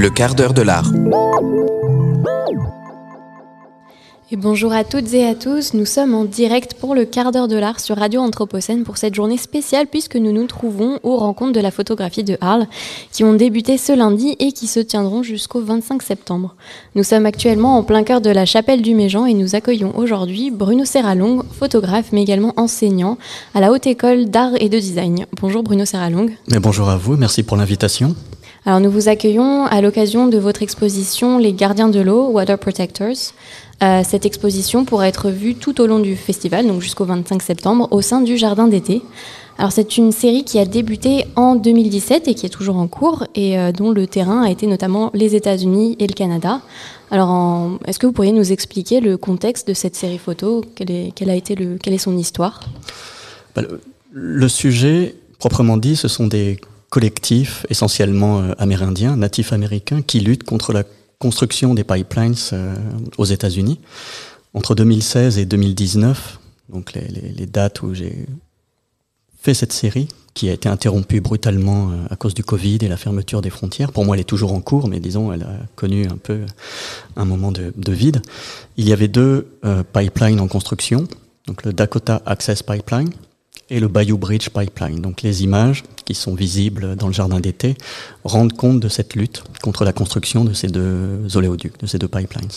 Le quart d'heure de l'art. Et bonjour à toutes et à tous, nous sommes en direct pour le quart d'heure de l'art sur Radio Anthropocène pour cette journée spéciale puisque nous nous trouvons aux rencontres de la photographie de Arles qui ont débuté ce lundi et qui se tiendront jusqu'au 25 septembre. Nous sommes actuellement en plein cœur de la chapelle du Méjean et nous accueillons aujourd'hui Bruno Serralong, photographe mais également enseignant à la Haute École d'Art et de Design. Bonjour Bruno Serralong. Mais bonjour à vous, merci pour l'invitation. Alors nous vous accueillons à l'occasion de votre exposition Les gardiens de l'eau, Water Protectors. Euh, cette exposition pourra être vue tout au long du festival, donc jusqu'au 25 septembre, au sein du Jardin d'été. Alors c'est une série qui a débuté en 2017 et qui est toujours en cours et euh, dont le terrain a été notamment les États-Unis et le Canada. Alors est-ce que vous pourriez nous expliquer le contexte de cette série photo? Quelle est son histoire? Bah, le, sujet, proprement dit, ce sont des collectifs essentiellement euh, amérindiens, natifs américains, qui luttent contre la construction des pipelines euh, aux États-Unis. Entre 2016 et 2019, donc les, dates où j'ai fait cette série, qui a été interrompue brutalement euh, à cause du Covid et la fermeture des frontières. Pour moi, elle est toujours en cours, mais disons, elle a connu un peu un moment de, de vide. Il y avait deux pipelines en construction, donc le Dakota Access Pipeline et le Bayou Bridge Pipeline. Donc les images qui sont visibles dans le jardin d'été rendent compte de cette lutte contre la construction de ces deux oléoducs, de ces deux pipelines.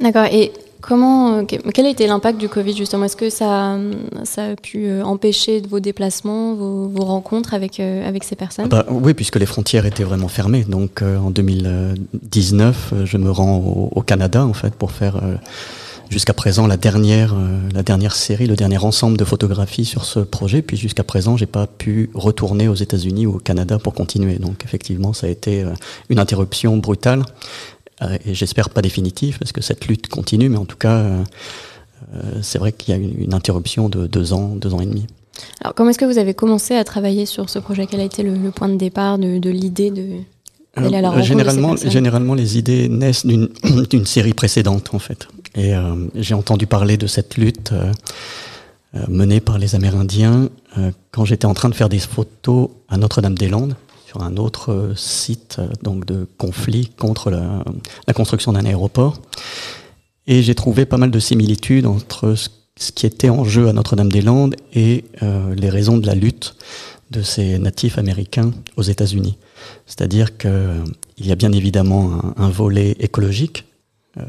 D'accord. Et comment, quel a été l'impact du Covid justement? Est-ce que ça, ça a pu euh, empêcher vos déplacements, vos, vos rencontres avec, euh, avec ces personnes? Bah, Oui, puisque les frontières étaient vraiment fermées. Donc euh, en 2019, je me rends au, au, Canada en fait pour faire euh, jusqu'à présent la dernière, euh, la dernière série, le dernier ensemble de photographies sur ce projet. Puis jusqu'à présent, j'ai pas pu retourner aux États-Unis ou au Canada pour continuer. Donc effectivement, ça a été euh, une interruption brutale euh, et j'espère pas définitive parce que cette lutte continue. Mais en tout cas, c'est vrai qu'il y a une, une, interruption de deux ans, deux ans et demi. Alors comment est-ce que vous avez commencé à travailler sur ce projet? Quel a été le, le point de départ de, de l'idée de généralement, généralement, les idées naissent d'une série précédente, en fait. Et euh, j'ai entendu parler de cette lutte euh, menée par les Amérindiens euh, quand j'étais en train de faire des photos à Notre-Dame-des-Landes, sur un autre site donc de conflit contre la, construction d'un aéroport. Et j'ai trouvé pas mal de similitudes entre ce, qui était en jeu à Notre-Dame-des-Landes et les raisons de la lutte de ces natifs américains aux États-Unis. C'est-à-dire qu'il y a bien évidemment un, volet écologique. Euh,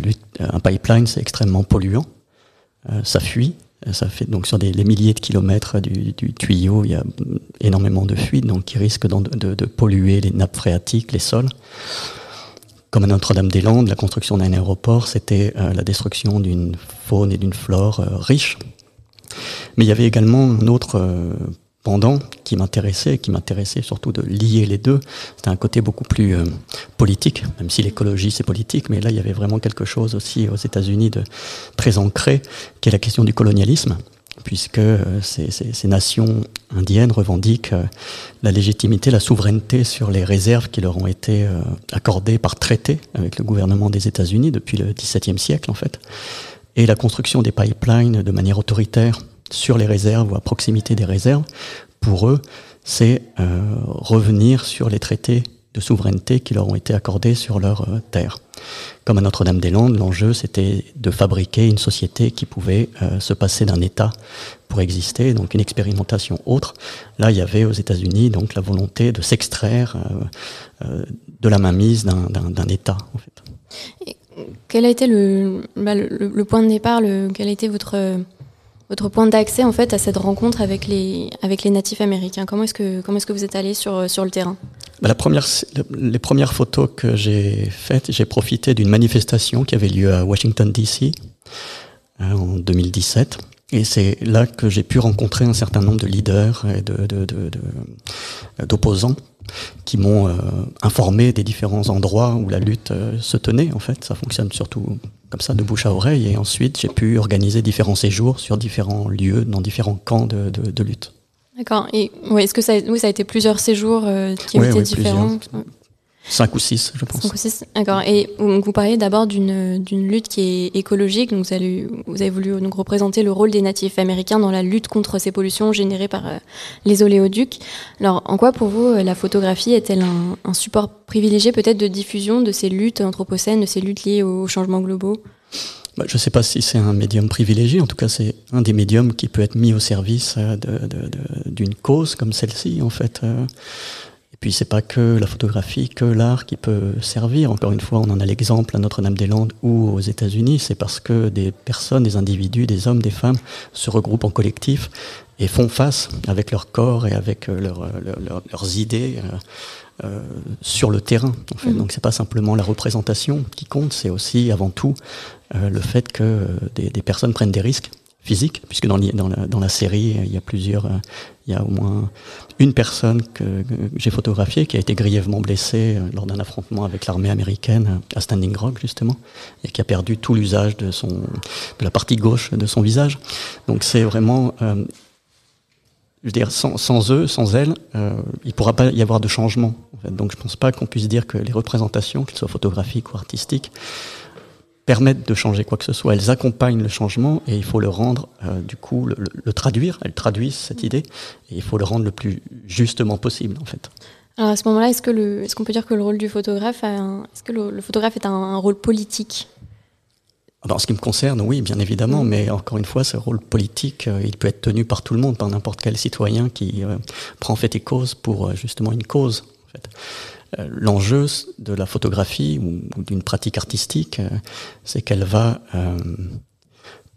lutte, un pipeline, c'est extrêmement polluant. Euh, ça fuit. Ça fait donc sur des les milliers de kilomètres du, tuyau, il y a énormément de fuites, donc qui risquent de, polluer les nappes phréatiques, les sols. Comme à Notre-Dame-des-Landes, la construction d'un aéroport, c'était euh, la destruction d'une faune et d'une flore euh, riches. Mais il y avait également un autre euh, pendant qui m'intéressait, qui m'intéressait surtout de lier les deux. C'était un côté beaucoup plus euh, politique, même si l'écologie c'est politique, mais là il y avait vraiment quelque chose aussi aux États-Unis de très ancré, qui est la question du colonialisme, puisque euh, ces, nations indiennes revendiquent euh, la légitimité, la souveraineté sur les réserves qui leur ont été accordées par traité avec le gouvernement des États-Unis depuis le XVIIe siècle en fait, et la construction des pipelines de manière autoritaire sur les réserves ou à proximité des réserves, pour eux, c'est euh, revenir sur les traités de souveraineté qui leur ont été accordés sur leur euh, terre. Comme à Notre-Dame-des-Landes, l'enjeu c'était de fabriquer une société qui pouvait euh, se passer d'un État pour exister, donc une expérimentation autre. Là, il y avait aux États-Unis donc la volonté de s'extraire de la mainmise d'un État. Et quel a été le, bah, le point de départ le, Quel a été votre votre point d'accès en fait à cette rencontre avec les avec les natifs américains Comment est-ce que comment est-ce que vous êtes allé sur sur le terrain? Bah, la première, les premières photos que j'ai faites, j'ai profité d'une manifestation qui avait lieu à Washington D.C. Euh, en 2017. Et c'est là que j'ai pu rencontrer un certain nombre de leaders et de, de, de, d'opposants qui m'ont euh, informé des différents endroits où la lutte euh, se tenait. En fait, ça fonctionne surtout comme ça, de bouche à oreille. Et ensuite, j'ai pu organiser différents séjours sur différents lieux, dans différents camps de, de, de lutte. D'accord. Et ouais, est-ce que ça, oui, ça a été plusieurs séjours euh, qui ont été oui, différents? Cinq ou six, je pense. Cinq ou six, d'accord. Et vous parliez d'abord d'une lutte qui est écologique. Donc vous avez, vous avez voulu donc représenter le rôle des natifs américains dans la lutte contre ces pollutions générées par euh, les oléoducs. Alors, en quoi pour vous euh, la photographie est-elle un, un support privilégié peut-être de diffusion de ces luttes anthropocènes, de ces luttes liées aux changements globaux? Bah, je ne sais pas si c'est un médium privilégié, en tout cas c'est un des médiums qui peut être mis au service euh, d'une cause comme celle-ci en fait. Euh. Puis c'est pas que la photographie, que l'art qui peut servir. Encore une fois, on en a l'exemple à Notre-Dame-des-Landes ou aux États-Unis. C'est parce que des personnes, des individus, des hommes, des femmes se regroupent en collectif et font face avec leur corps et avec euh, leurs idées euh, sur le terrain. En fait. Mm. Donc c'est pas simplement la représentation qui compte, c'est aussi avant tout euh, le fait que euh, des, des, personnes prennent des risques physiques, puisque dans, la, série il y a plusieurs, il y a au moins une personne que, j'ai photographiée qui a été grièvement blessée lors d'un affrontement avec l'armée américaine à Standing Rock justement, et qui a perdu tout l'usage de son, de la partie gauche de son visage. Donc c'est vraiment je veux dire, sans, eux, sans elles, euh, il ne pourra pas y avoir de changement. Donc je ne pense pas qu'on puisse dire que les représentations, qu'elles soient photographiques ou artistiques, permettent de changer quoi que ce soit. Elles accompagnent le changement et il faut le rendre, euh, du coup, le, le, traduire. Elles traduisent cette idée et il faut le rendre le plus justement possible, en fait. Alors à ce moment-là, est-ce que le, est-ce qu'on peut dire que le rôle du photographe, est-ce que le, photographe est un, un rôle politique? En ce qui me concerne, oui, bien évidemment, mais encore une fois, ce rôle politique, euh, il peut être tenu par tout le monde, par n'importe quel citoyen qui euh, prend fait et cause pour euh, justement une cause. En fait. L'enjeu de la photographie ou, d'une pratique artistique, c'est qu'elle va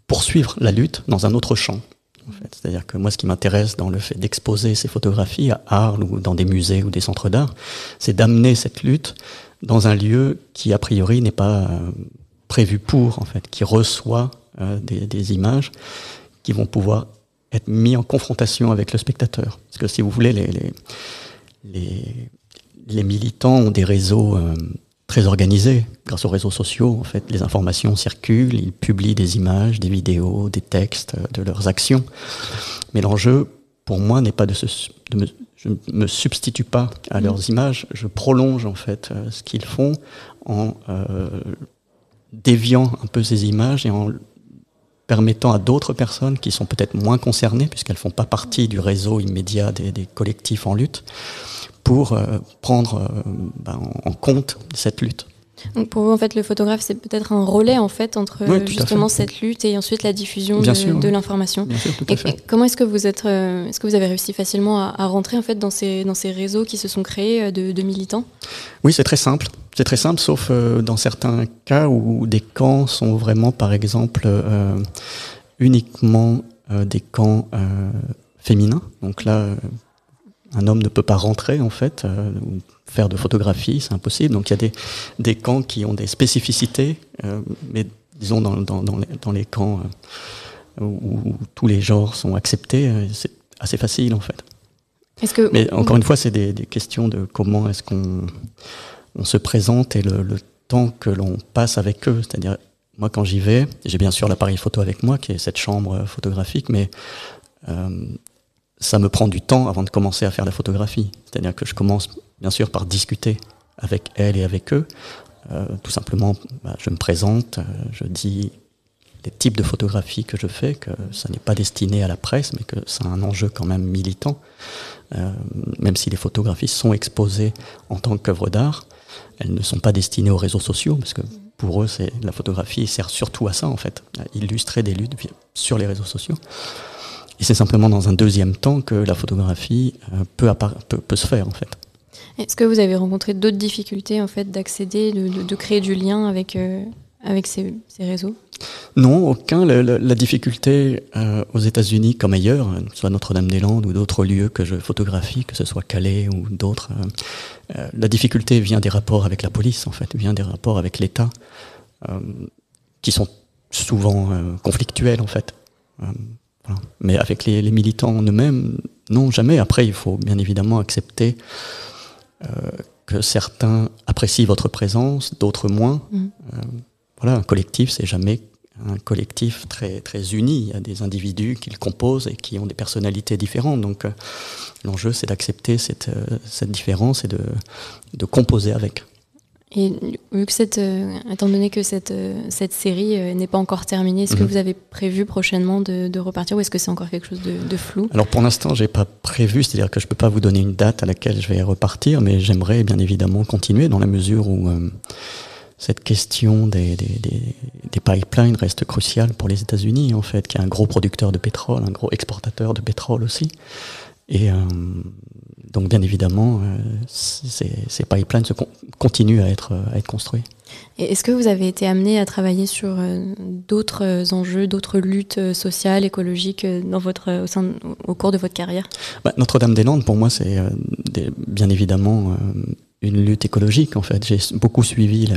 poursuivre la lutte dans un autre champ. En fait. C'est-à-dire que moi, ce qui m'intéresse dans le fait d'exposer ces photographies à Arles ou dans des musées ou des centres d'art, c'est d'amener cette lutte dans un lieu qui, a priori, n'est pas prévu pour, en fait, qui reçoit euh, des, des, images qui vont pouvoir être mis en confrontation avec le spectateur. Parce que si vous voulez, les, les, les, les militants ont des réseaux euh, très organisés. Grâce aux réseaux sociaux, en fait, les informations circulent, ils publient des images, des vidéos, des textes euh, de leurs actions. Mais l'enjeu, pour moi, n'est pas de se... De me, je ne me substitue pas à leurs mmh. images, je prolonge en fait ce qu'ils font en euh, déviant un peu ces images et en permettant à d'autres personnes qui sont peut-être moins concernées, puisqu'elles ne font pas partie du réseau immédiat des, des collectifs en lutte, pour euh, prendre euh, ben, en compte cette lutte. Donc pour vous, en fait, le photographe, c'est peut-être un relais en fait entre justement cette lutte et ensuite la diffusion de, de l'information. comment est-ce que vous êtes, euh, est-ce que vous avez réussi facilement à, à, rentrer en fait dans ces dans ces réseaux qui se sont créés de, de militants? Oui, c'est très simple. C'est très simple, sauf euh, dans certains cas où des camps sont vraiment, par exemple, euh, uniquement euh, des camps féminins. Donc là, un homme ne peut pas rentrer en fait, ou faire de photographie, c'est impossible. Donc il y a des, des camps qui ont des spécificités, mais disons dans, dans, dans, les, dans les, camps où, où, tous les genres sont acceptés, c'est assez facile en fait. Que... Mais encore une fois, c'est des, des questions de comment est-ce qu'on on se présente et le, temps que l'on passe avec eux. C'est-à-dire, moi, quand j'y vais, j'ai bien sûr l'appareil photo avec moi, qui est cette chambre photographique, mais euh, ça me prend du temps avant de commencer à faire la photographie. C'est-à-dire que je commence, bien sûr, par discuter avec elle et avec eux. Euh, tout simplement, bah, je me présente, euh, je dis les types de photographies que je fais, que ça n'est pas destiné à la presse, mais que c'est un enjeu quand même militant, euh, même si les photographies sont exposées en tant qu'œuvre d'art elles ne sont pas destinées aux réseaux sociaux, parce que pour eux, la photographie sert surtout à ça, en fait, à illustrer des luttes sur les réseaux sociaux. Et c'est simplement dans un deuxième temps que la photographie euh, peut, peut, peut, se faire, en fait. Est-ce que vous avez rencontré d'autres difficultés, en fait, d'accéder, de, de, créer du lien avec, euh, avec ces, ces réseaux? Non, aucun. La, la, la difficulté euh, aux États-Unis comme ailleurs, euh, soit Notre-Dame-des-Landes ou d'autres lieux que je photographie, que ce soit Calais ou d'autres, euh, la difficulté vient des rapports avec la police, en fait, vient des rapports avec l'État, qui sont souvent conflictuels, en fait. Voilà. Mais avec les, les militants en eux-mêmes, non, jamais. Après, il faut bien évidemment accepter que certains apprécient votre présence, d'autres moins. Mmh voilà, un collectif, c'est jamais un collectif très, très uni. Il y a des individus qui le composent et qui ont des personnalités différentes. Donc l'enjeu, c'est d'accepter cette, cette différence et de, de composer avec. Et vu que cette, euh, étant donné que cette, euh, cette série euh, n'est pas encore terminée, est-ce que mhm. vous avez prévu prochainement de, de repartir ou est-ce que c'est encore quelque chose de, de flou? Alors pour l'instant, j'ai pas prévu, c'est-à-dire que je peux pas vous donner une date à laquelle je vais repartir, mais j'aimerais bien évidemment continuer dans la mesure où cette question des, des, des, des, pipelines reste cruciale pour les États-Unis en fait, qui est un gros producteur de pétrole, un gros exportateur de pétrole aussi. Et donc bien évidemment, euh, ces, pipelines continuent à être, à être construits. Est-ce que vous avez été amené à travailler sur euh, d'autres enjeux, d'autres luttes sociales, écologiques dans votre, au, sein, au cours de votre carrière? Bah, Notre-Dame-des-Landes, pour moi, c'est euh, bien évidemment une lutte écologique. En fait, j'ai beaucoup suivi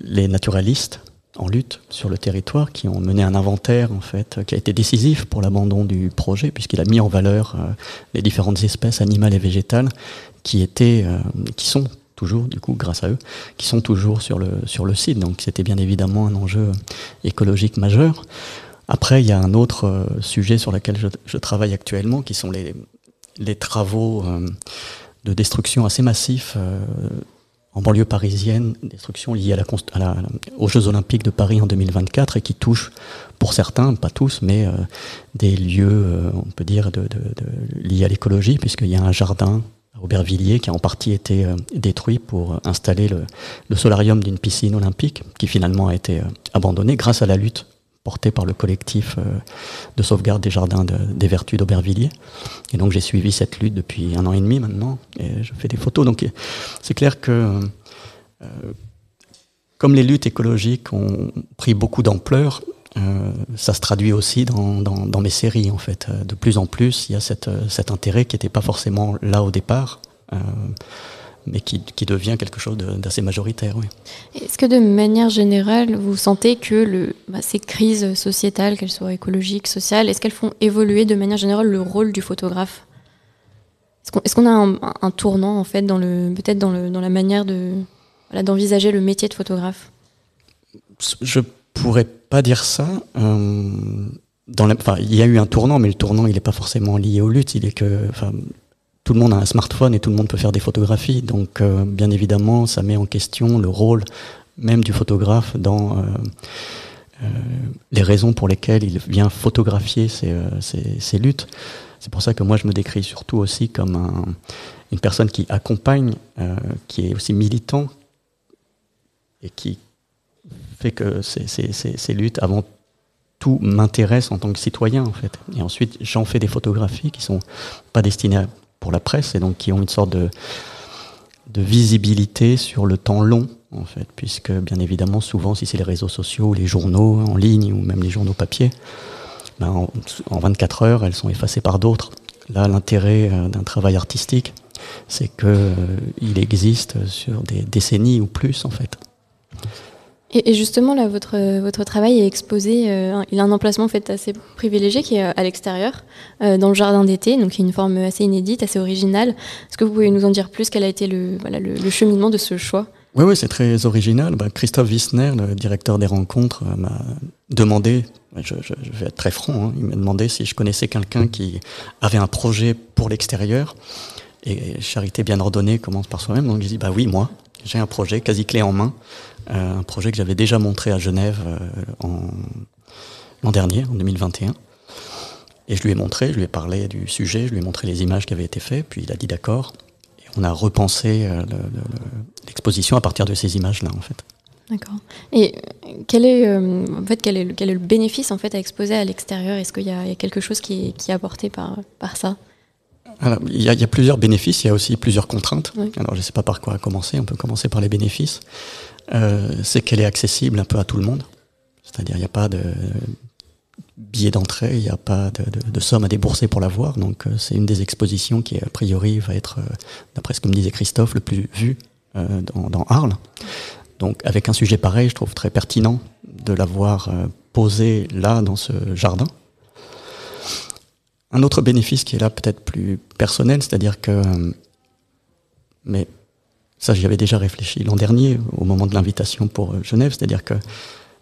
les naturalistes en lutte sur le territoire, qui ont mené un inventaire en fait, qui a été décisif pour l'abandon du projet, puisqu'il a mis en valeur euh, les différentes espèces animales et végétales qui étaient, euh, qui sont toujours, du coup, grâce à eux, qui sont toujours sur le sur le site. Donc, c'était bien évidemment un enjeu écologique majeur. Après, il y a un autre euh, sujet sur lequel je, je, travaille actuellement, qui sont les les travaux de destruction assez massifs en banlieue parisienne, destruction liée aux Jeux Olympiques de Paris en 2024 et qui touche, pour certains, pas tous, mais euh, des lieux, euh, on peut dire, liés à l'écologie, puisqu'il y a un jardin à Aubervilliers qui a en partie été euh, détruit pour installer le, le solarium d'une piscine olympique, qui finalement a été abandonné grâce à la lutte porté par le collectif euh, de sauvegarde des jardins des Vertus d'Aubervilliers. Et donc j'ai suivi cette lutte depuis un an et demi maintenant, et je fais des photos. Donc c'est clair que euh, comme les luttes écologiques ont pris beaucoup d'ampleur, euh, ça se traduit aussi dans, mes séries en fait. De plus en plus, il y a cet intérêt qui n'était pas forcément là au départ. Mais qui, qui, devient quelque chose d'assez majoritaire. Oui. Est-ce que de manière générale, vous sentez que le, bah, ces crises sociétales, qu'elles soient écologiques, sociales, est-ce qu'elles font évoluer de manière générale le rôle du photographe? Est-ce qu'on est a un, un, tournant en fait dans le peut-être dans, le, dans la manière de voilà, d'envisager le métier de photographe? Je pourrais pas dire ça. Euh, dans la, il y a eu un tournant, mais le tournant, il n'est pas forcément lié aux luttes. Il est que, tout le monde a un smartphone et tout le monde peut faire des photographies. Donc, euh, bien évidemment, ça met en question le rôle même du photographe dans euh, euh, les raisons pour lesquelles il vient photographier ces, ces luttes. C'est pour ça que moi, je me décris surtout aussi comme un, une personne qui accompagne, qui est aussi militant et qui fait que ces, ces luttes, avant tout, m'intéressent en tant que citoyen, en fait. Et ensuite, j'en fais des photographies qui sont pas destinées à pour la presse et donc qui ont une sorte de, visibilité sur le temps long en fait, puisque bien évidemment souvent si c'est les réseaux sociaux, les journaux en ligne ou même les journaux papier, ben, en, en, 24 heures elles sont effacées par d'autres. Là l'intérêt euh, d'un travail artistique, c'est que euh, il existe sur des décennies ou plus en fait. Et, justement, là, votre, votre travail est exposé, euh, il a un emplacement fait assez privilégié qui est à l'extérieur, euh, dans le jardin d'été, donc qui est une forme assez inédite, assez originale. Est-ce que vous pouvez nous en dire plus? Quel a été le, voilà, le, cheminement de ce choix? Oui, oui, c'est très original. Bah, Christophe Wissner, le directeur des rencontres, euh, m'a demandé, je, vais être très franc, hein, il m'a demandé si je connaissais quelqu'un qui avait un projet pour l'extérieur. Et Charité bien ordonnée commence par soi-même, donc je dis, bah oui, moi, j'ai un projet quasi clé en main euh, un projet que j'avais déjà montré à Genève euh, l'an dernier, en 2021. Et je lui ai montré, je lui ai parlé du sujet, je lui ai montré les images qui avaient été faites, puis il a dit d'accord. Et on a repensé euh, l'exposition à partir de ces images-là, en fait. D'accord. Et quel est, en fait, quel est, le, quel est le bénéfice en fait à exposer à l'extérieur? Est-ce qu'il y, y, a quelque chose qui est, qui est apporté par, par ça? Alors, il, y a, il y, a, plusieurs bénéfices, il y a aussi plusieurs contraintes. Oui. Alors, je ne sais pas par quoi commencer. On peut commencer par les bénéfices. Euh, c'est qu'elle est accessible un peu à tout le monde. C'est-à-dire, il n'y a pas de billet d'entrée, il n'y a pas de, de, de, somme à débourser pour la voir. Donc, euh, c'est une des expositions qui, a priori, va être, euh, d'après ce que me disait Christophe, le plus vu dans, dans, Arles. Donc, avec un sujet pareil, je trouve très pertinent de l'avoir posé là, dans ce jardin. Un autre bénéfice qui est là peut-être plus personnel, c'est-à-dire que, mais ça, j'y avais déjà réfléchi l'an dernier, au moment de l'invitation pour euh, Genève, c'est-à-dire que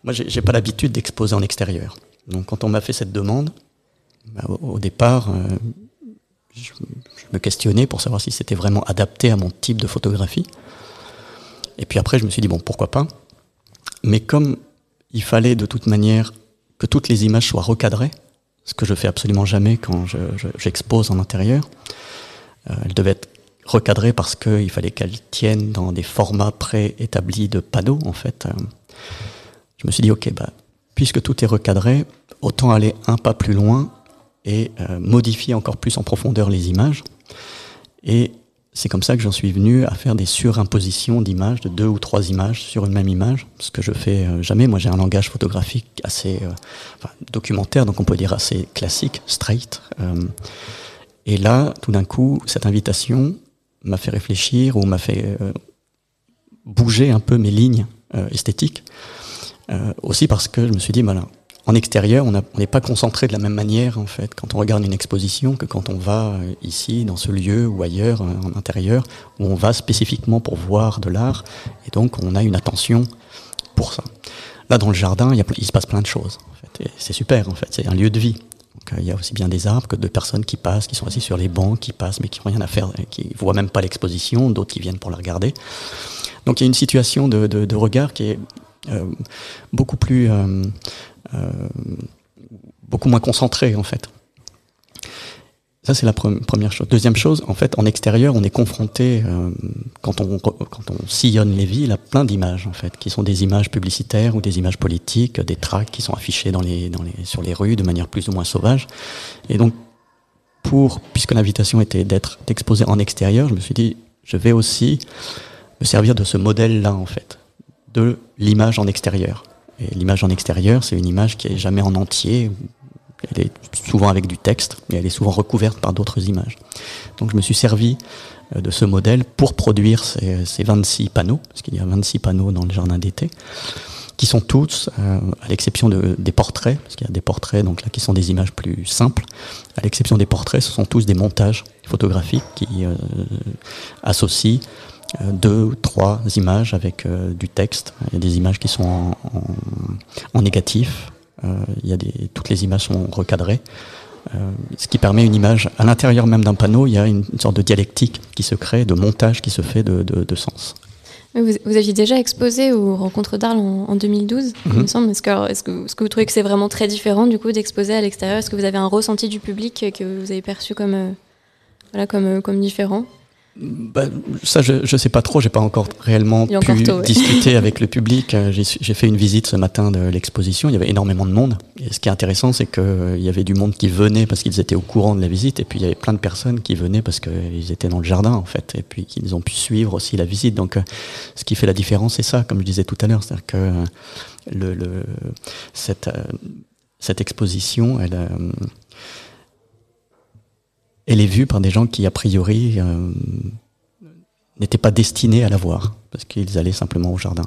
moi, j'ai pas l'habitude d'exposer en extérieur. Donc, quand on m'a fait cette demande, bah, au, départ, euh, je, me questionnais pour savoir si c'était vraiment adapté à mon type de photographie. Et puis après, je me suis dit, bon, pourquoi pas? Mais comme il fallait de toute manière que toutes les images soient recadrées, ce que je fais absolument jamais quand j'expose en intérieur, euh, elles devaient être recadrées parce qu'il fallait qu'elles tiennent dans des formats préétablis de panneaux, en fait. Euh, je me suis dit, ok, bah, puisque tout est recadré, autant aller un pas plus loin et euh, modifier encore plus en profondeur les images. Et c'est comme ça que j'en suis venu à faire des surimpositions d'images, de deux ou trois images sur une même image, ce que je fais euh, jamais. Moi, j'ai un langage photographique assez euh, documentaire, donc on peut dire assez classique, straight. et là, tout d'un coup, cette invitation m'a fait réfléchir ou m'a fait bouger un peu mes lignes esthétiques. aussi parce que je me suis dit, voilà, en extérieur, on n'est pas concentré de la même manière en fait quand on regarde une exposition que quand on va euh, ici dans ce lieu ou ailleurs euh, en intérieur où on va spécifiquement pour voir de l'art et donc on a une attention pour ça. Là dans le jardin, il, se passe plein de choses. C'est super en fait, c'est un lieu de vie. Euh, il y a aussi bien des arbres que de personnes qui passent, qui sont assis sur les bancs, qui passent mais qui n'ont rien à faire, qui voient même pas l'exposition, d'autres qui viennent pour la regarder. Donc il y a une situation de, regard qui est beaucoup plus beaucoup moins concentré en fait. Ça, c'est la première chose. Deuxième chose, en fait, en extérieur, on est confronté, euh, quand, on, quand on sillonne les villes, à plein d'images, en fait, qui sont des images publicitaires ou des images politiques, des tracts qui sont affichés dans les, dans les, sur les rues de manière plus ou moins sauvage. Et donc, pour, puisque l'invitation était d'être exposé en extérieur, je me suis dit, je vais aussi me servir de ce modèle-là, en fait, de l'image en extérieur. Et l'image en extérieur, c'est une image qui est jamais en entier. Elle est souvent avec du texte, et elle est souvent recouverte par d'autres images. Donc je me suis servi euh, de ce modèle pour produire ces, ces 26 panneaux, parce qu'il y a 26 panneaux dans le jardin d'été, qui sont tous, euh, à l'exception de, des portraits, parce qu'il y a des portraits donc là qui sont des images plus simples, à l'exception des portraits, ce sont tous des montages photographiques qui euh, associent deux ou trois images avec euh, du texte. Il y a des images qui sont en, en, négatif. Euh, il y a des, toutes les images sont recadrées. ce qui permet une image, à l'intérieur même d'un panneau, il y a une, sorte de dialectique qui se crée, de montage qui se fait de, de, de sens. Vous, vous, aviez déjà exposé aux rencontres d'Arles en, 2012, il me mhm. semble. Est-ce que, est que, est que, vous trouvez que c'est vraiment très différent du coup d'exposer à l'extérieur? Est-ce que vous avez un ressenti du public que vous avez perçu comme, voilà, comme, comme différent? Bah, ça, je ne sais pas trop. J'ai pas encore réellement pu discuter avec le public. Euh, j'ai fait une visite ce matin de l'exposition. Il y avait énormément de monde. Et ce qui est intéressant, c'est qu'il euh, y avait du monde qui venait parce qu'ils étaient au courant de la visite, et puis il y avait plein de personnes qui venaient parce qu'ils étaient dans le jardin, en fait, et puis qu'ils ont pu suivre aussi la visite. Donc, euh, ce qui fait la différence, c'est ça, comme je disais tout à l'heure, c'est-à-dire que le, le, cette, cette exposition, elle elle est vue par des gens qui, a priori, euh, n'étaient pas destinés à la voir, parce qu'ils allaient simplement au jardin.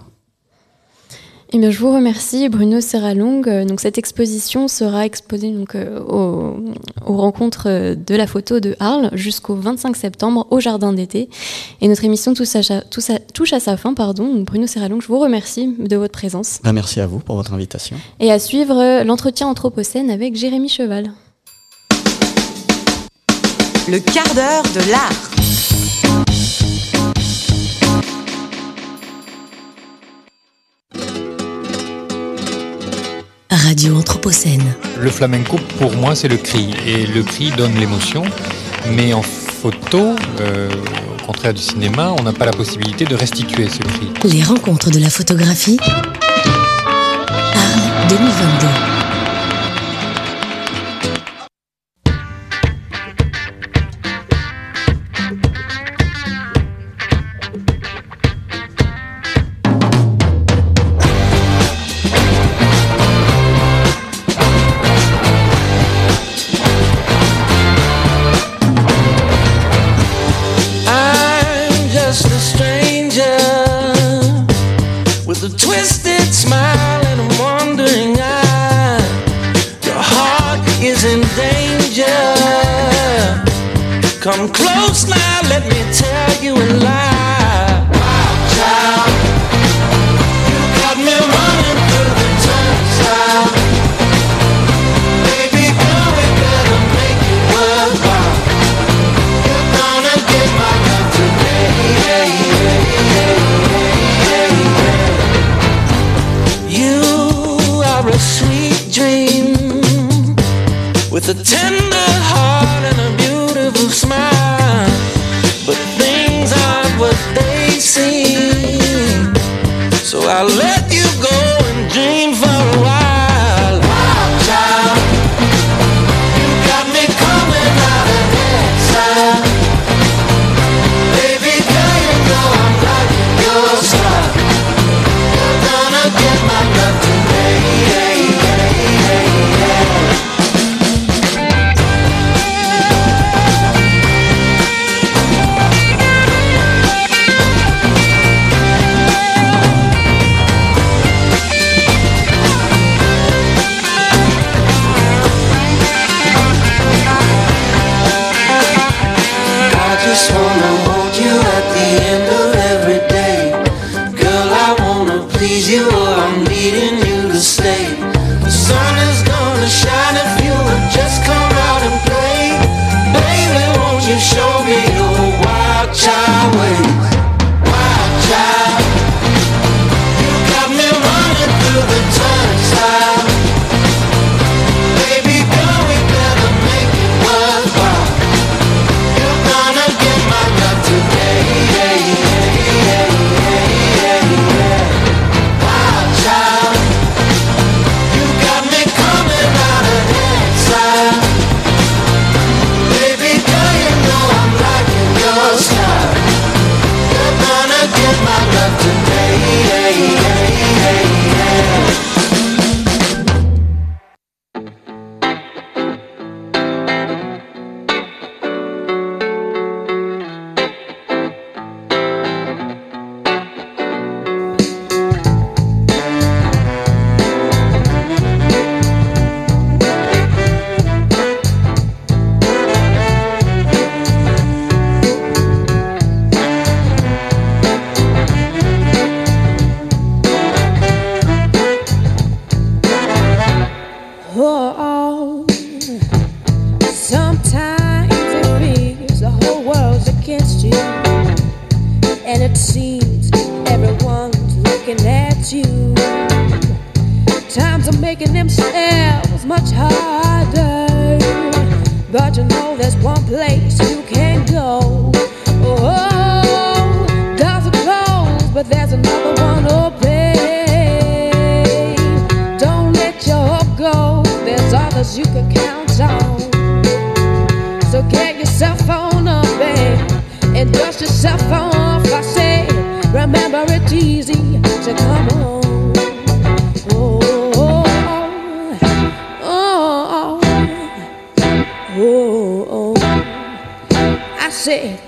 Eh bien, je vous remercie, Bruno Serralong. Euh, donc, cette exposition sera exposée donc, euh, aux, rencontres de la photo de Arles jusqu'au 25 septembre au Jardin d'été. Et notre émission touche à, touche à sa fin. Pardon. Bruno Serralong, je vous remercie de votre présence. Ben, merci à vous pour votre invitation. Et à suivre l'entretien Anthropocène avec Jérémy Cheval. Le quart d'heure de l'art. Radio Anthropocène. Le flamenco, pour moi, c'est le cri. Et le cri donne l'émotion. Mais en photo, euh, au contraire du cinéma, on n'a pas la possibilité de restituer ce cri. Les rencontres de la photographie. Arles 2022. but you know there's one place you can go. Oh, Doors are closed, but there's another one open. Don't let your hope go. There's others you can count on. So yourself on up and dust yourself on.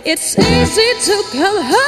It's easy to come home.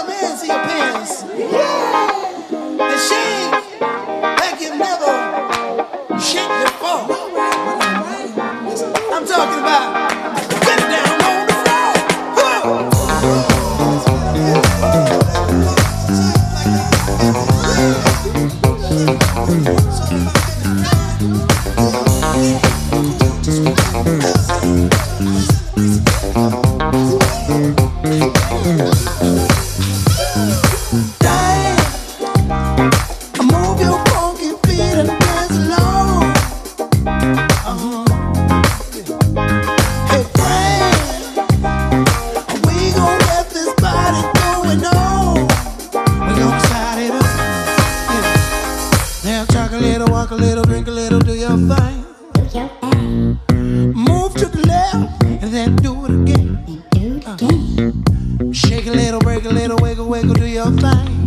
come in, see your pants. Yeah. The shake like you never shake before. I'm talking about. again. And. Shake a little, break a little, wiggle, wiggle, do your thing.